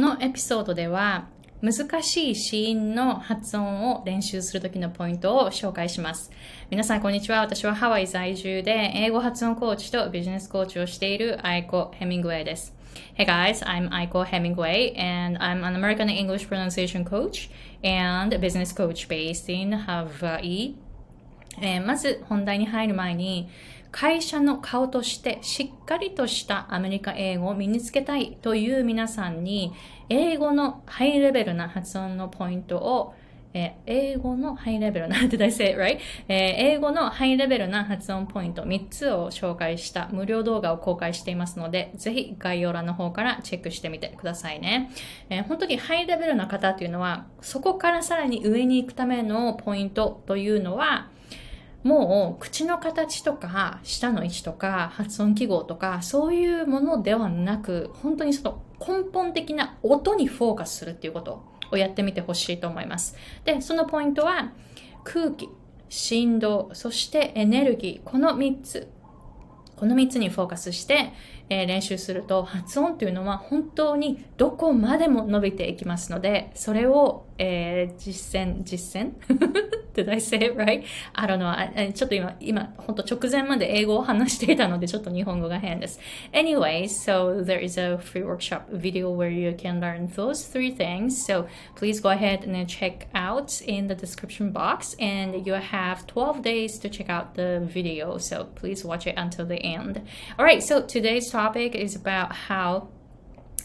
のエピソードでは、難しい子音の発音を練習するときのポイントを紹介します。皆さん、こんにちは。私はハワイ在住で英語発音コーチとビジネスコーチをしているアイコ・ヘミングウェイです。Hey guys, I'm Aiko Hemingway and I'm an American English pronunciation coach and business coach based in Hawaii. えー、まず本題に入る前に会社の顔としてしっかりとしたアメリカ英語を身につけたいという皆さんに英語のハイレベルな発音のポイントをえ英語のハイレベルな、did I say it right? え英語のハイレベルな発音ポイント3つを紹介した無料動画を公開していますので、ぜひ概要欄の方からチェックしてみてくださいね。え本当にハイレベルな方っていうのは、そこからさらに上に行くためのポイントというのは、もう口の形とか舌の位置とか発音記号とかそういうものではなく本当にその根本的な音にフォーカスするっていうことをやってみてほしいと思います。で、そのポイントは空気、振動、そしてエネルギー、この3つ。この3つにフォーカスして、えー、練習すると発音というのは本当にどこまでも伸びていきますので、それを、えー、実践、実践 Did I say it right? I don't know. ちょっと今、今、本当直前まで英語を話していたので、ちょっと日本語が変です。Anyway, so there is a free workshop video where you can learn those three things. So please go ahead and check out in the description box and you have 12 days to check out the video. So please watch it until the end. Alright, so today's topic is about how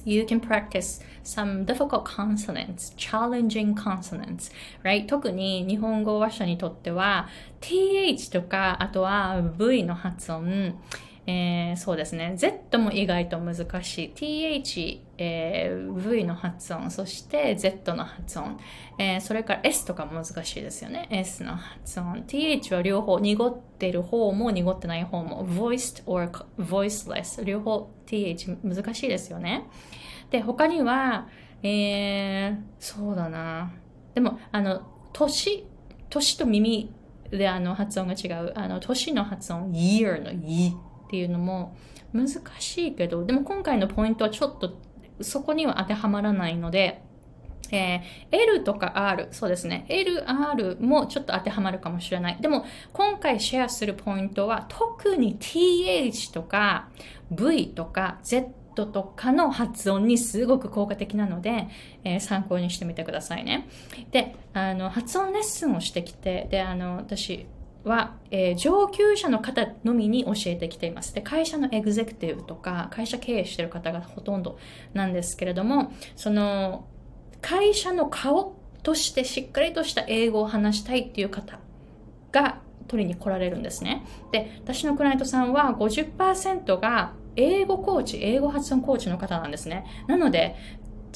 you can practice some difficult consonants, challenging consonants, right? 特に日本語話者にとっては th とかあとは v の発音、えー、そうですね。Z も意外と難しい。th、えー、V の発音、そして Z の発音、えー、それから S とかも難しいですよね。S の発音。th は両方、濁ってる方も濁ってない方も、voiced or voiceless。両方 th 難しいですよね。で、他には、えー、そうだな。でも、あの、年、年と耳であの発音が違う。あの、年の発音、year の y っていうのも難しいけど、でも今回のポイントはちょっとそこには当てはまらないので、えー、L とか R、そうですね。L、R もちょっと当てはまるかもしれない。でも、今回シェアするポイントは、特に TH とか V とか Z とかの発音にすごく効果的なので、えー、参考にしてみてくださいね。で、あの、発音レッスンをしてきて、で、あの、私、は、えー、上級者の方のみに教えてきています。で、会社のエグゼクティブとか、会社経営してる方がほとんどなんですけれども、その、会社の顔としてしっかりとした英語を話したいっていう方が取りに来られるんですね。で、私のクライアントさんは50%が英語コーチ、英語発音コーチの方なんですね。なので、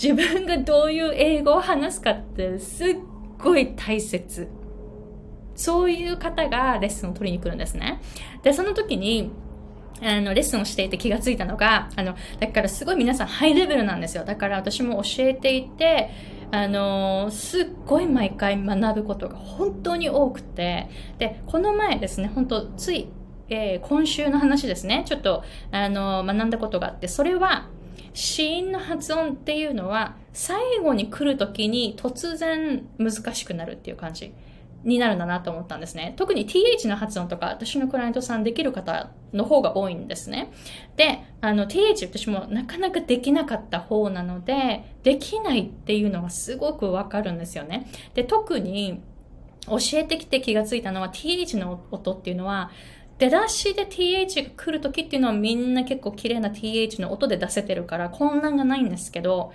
自分がどういう英語を話すかってすっごい大切そういう方がレッスンを取りに来るんですね。で、その時に、あの、レッスンをしていて気がついたのが、あの、だからすごい皆さんハイレベルなんですよ。だから私も教えていて、あの、すっごい毎回学ぶことが本当に多くて、で、この前ですね、本当つい、えー、今週の話ですね、ちょっと、あの、学んだことがあって、それは、子音の発音っていうのは、最後に来るときに突然難しくなるっていう感じ。になるんだなと思ったんですね。特に th の発音とか、私のクライアントさんできる方の方が多いんですね。で、あの、th 私もなかなかできなかった方なので、できないっていうのがすごくわかるんですよね。で、特に教えてきて気がついたのは th の音っていうのは、出だしで th が来るときっていうのはみんな結構綺麗な th の音で出せてるから混乱がないんですけど、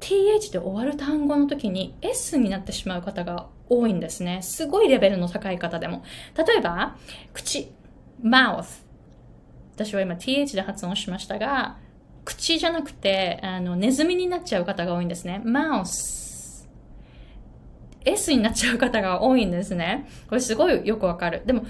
th で終わる単語の時に s になってしまう方が多いんですね。すごいレベルの高い方でも。例えば、口、mouth。私は今 th で発音しましたが、口じゃなくて、あの、ネズミになっちゃう方が多いんですね。mouse。S になっちゃう方が多いんですね。これすごいよくわかる。でも、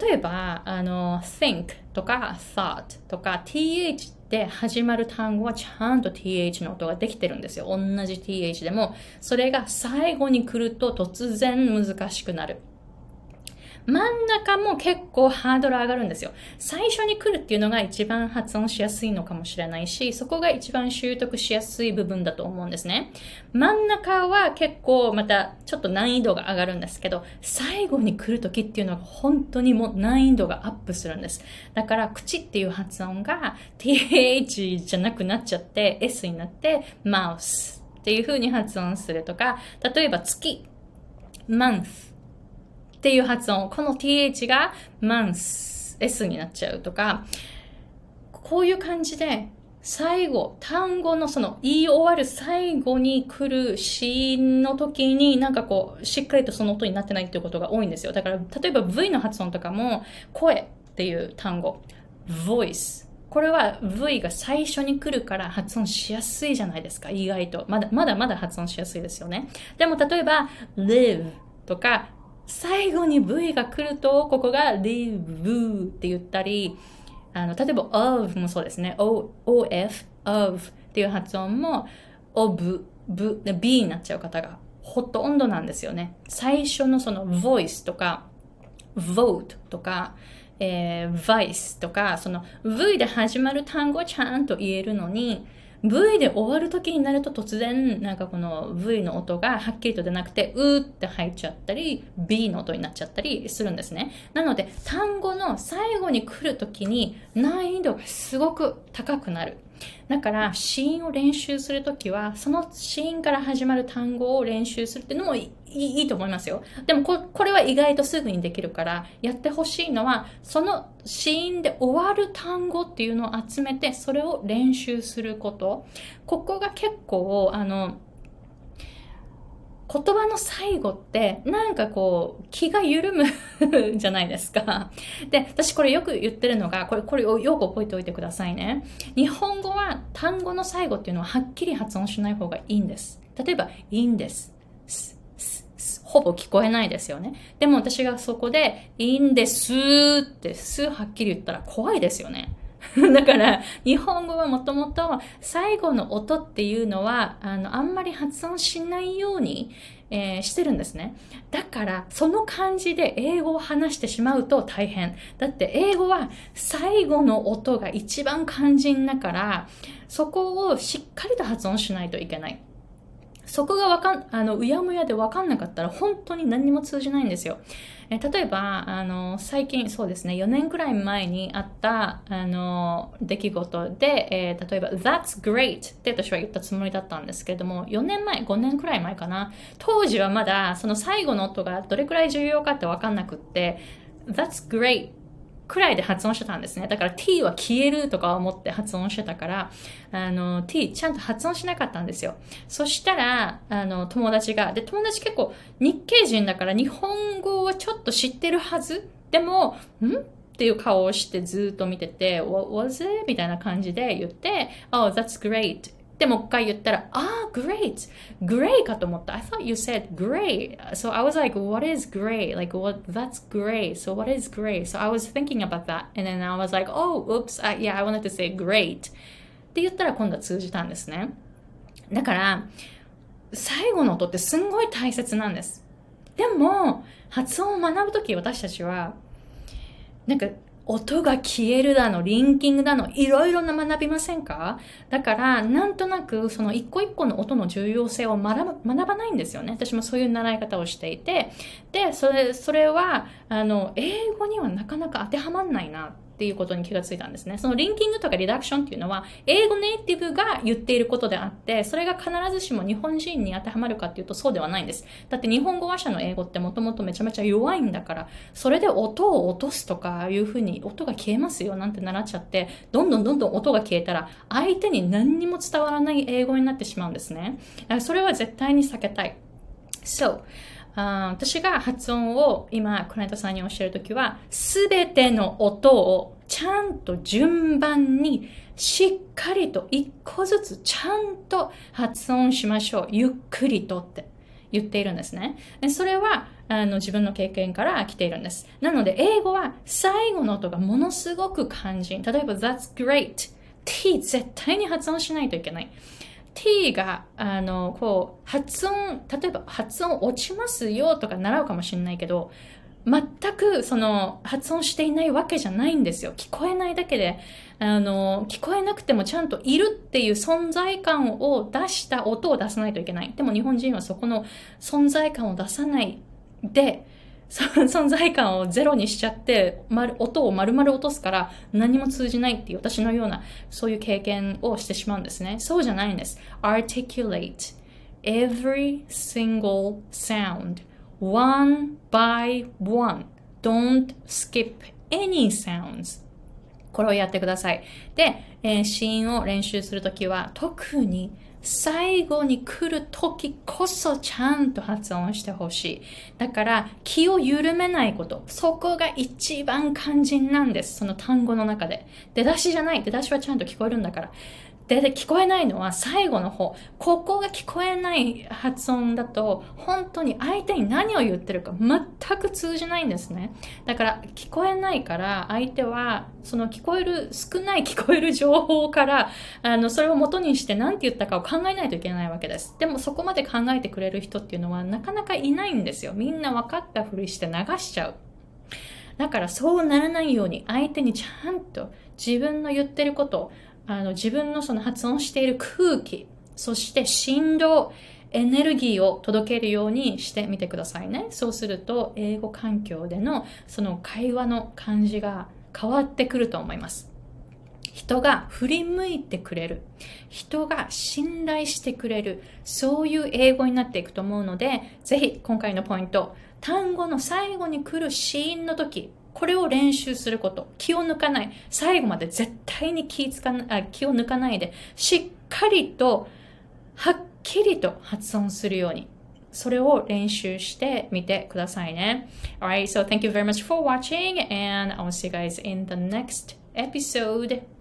例えば、あの、think とか thought とか th で始まる単語はちゃんと th の音ができてるんですよ。同じ th でも、それが最後に来ると突然難しくなる。真ん中も結構ハードル上がるんですよ。最初に来るっていうのが一番発音しやすいのかもしれないし、そこが一番習得しやすい部分だと思うんですね。真ん中は結構またちょっと難易度が上がるんですけど、最後に来る時っていうのが本当にもう難易度がアップするんです。だから口っていう発音が th じゃなくなっちゃって s になってマウスっていう風に発音するとか、例えば月、month っていう発音。この th が months、s になっちゃうとか、こういう感じで、最後、単語のその言い終わる最後に来るシーンの時になんかこう、しっかりとその音になってないっていうことが多いんですよ。だから、例えば V の発音とかも、声っていう単語、voice。これは V が最初に来るから発音しやすいじゃないですか、意外と。まだまだまだ発音しやすいですよね。でも例えば live とか最後に V が来ると、ここが live って言ったり、あの、例えば of もそうですね。o, of, of っていう発音も of, b になっちゃう方がほとんどなんですよね。最初のその voice とか vote とか、えー、vice とか、その V で始まる単語をちゃんと言えるのに、V で終わる時になると突然、なんかこの V の音がはっきりと出なくて、うーって入っちゃったり、B の音になっちゃったりするんですね。なので、単語の最後に来る時に難易度がすごく高くなる。だから、子音を練習する時は、そのシーンから始まる単語を練習するっていうのもいいいいと思いますよ。でもこ、これは意外とすぐにできるから、やってほしいのは、そのシーンで終わる単語っていうのを集めて、それを練習すること。ここが結構、あの、言葉の最後ってなんかこう気が緩む じゃないですか。で、私これよく言ってるのが、これ、これをよく覚えておいてくださいね。日本語は単語の最後っていうのははっきり発音しない方がいいんです。例えば、いいんです。ほぼ聞こえないですよね。でも私がそこで、いいんですって、すはっきり言ったら怖いですよね。だから、日本語はもともと最後の音っていうのは、あの、あんまり発音しないように、えー、してるんですね。だから、その感じで英語を話してしまうと大変。だって英語は最後の音が一番肝心だから、そこをしっかりと発音しないといけない。そこがわかん、あの、うやむやでわかんなかったら本当に何にも通じないんですよ。え例えば、あの、最近、そうですね、4年くらい前にあった、あの、出来事で、えー、例えば、That's great って私は言ったつもりだったんですけれども、4年前、5年くらい前かな。当時はまだ、その最後の音がどれくらい重要かってわかんなくって、That's great くらいで発音してたんですね。だから t は消えるとか思って発音してたから、あの、t ちゃんと発音しなかったんですよ。そしたら、あの、友達が、で、友達結構日系人だから日本語はちょっと知ってるはず？でも、ん？っていう顔をしてずっと見てて、What was it? みたいな感じで言って、Oh, that's great. で、もう一回言ったら、あ、ah, great! Gray かと思った。I thought you said gray. So I was like, what is gray? Like, what, that's gray. So what is gray? So I was thinking about that. And then I was like, oh, oops, I, yeah, I wanted to say great. って言ったら今度は通じたんですね。だから、最後の音ってすんごい大切なんです。でも、発音を学ぶとき私たちは、なんか音が消えるだの、リンキングだの、いろいろな学びませんか？だから、なんとなく、その一個一個の音の重要性を学ばないんですよね。私もそういう習い方をしていて。で、それ、それは、あの、英語にはなかなか当てはまんないなっっていうことに気がついたんですね。そのリンキングとかリダクションっていうのは、英語ネイティブが言っていることであって、それが必ずしも日本人に当てはまるかっていうとそうではないんです。だって日本語話者の英語ってもともとめちゃめちゃ弱いんだから、それで音を落とすとかいうふうに音が消えますよなんて習っちゃって、どんどんどんどん音が消えたら、相手に何にも伝わらない英語になってしまうんですね。だからそれは絶対に避けたい。So, あ私が発音を今、クライアントさんに教えるときは、すべての音をちゃんと順番にしっかりと一個ずつちゃんと発音しましょう。ゆっくりとって言っているんですね。でそれはあの自分の経験から来ているんです。なので、英語は最後の音がものすごく肝心。例えば、that's great. t 絶対に発音しないといけない。T が、あの、こう、発音、例えば発音落ちますよとか習うかもしれないけど、全くその発音していないわけじゃないんですよ。聞こえないだけで、あの、聞こえなくてもちゃんといるっていう存在感を出した音を出さないといけない。でも日本人はそこの存在感を出さないで、存在感をゼロにしちゃって、音を丸々落とすから何も通じないっていう私のようなそういう経験をしてしまうんですね。そうじゃないんです。articulate every single sound one by one don't skip any sounds これをやってください。で、えー、子音を練習するときは特に最後に来る時こそちゃんと発音してほしい。だから気を緩めないこと。そこが一番肝心なんです。その単語の中で。出だしじゃない。出だしはちゃんと聞こえるんだから。で、聞こえないのは最後の方。ここが聞こえない発音だと、本当に相手に何を言ってるか全く通じないんですね。だから、聞こえないから、相手は、その聞こえる、少ない聞こえる情報から、あの、それを元にして何て言ったかを考えないといけないわけです。でも、そこまで考えてくれる人っていうのは、なかなかいないんですよ。みんな分かったふりして流しちゃう。だから、そうならないように、相手にちゃんと自分の言ってることを、あの自分のその発音している空気、そして振動、エネルギーを届けるようにしてみてくださいね。そうすると、英語環境でのその会話の感じが変わってくると思います。人が振り向いてくれる。人が信頼してくれる。そういう英語になっていくと思うので、ぜひ今回のポイント、単語の最後に来るシーンの時、これを練習すること。気を抜かない。最後まで絶対に気つかあ気を抜かないで、しっかりと、はっきりと発音するように。それを練習してみてくださいね。Alright, so thank you very much for watching and I will see you guys in the next episode.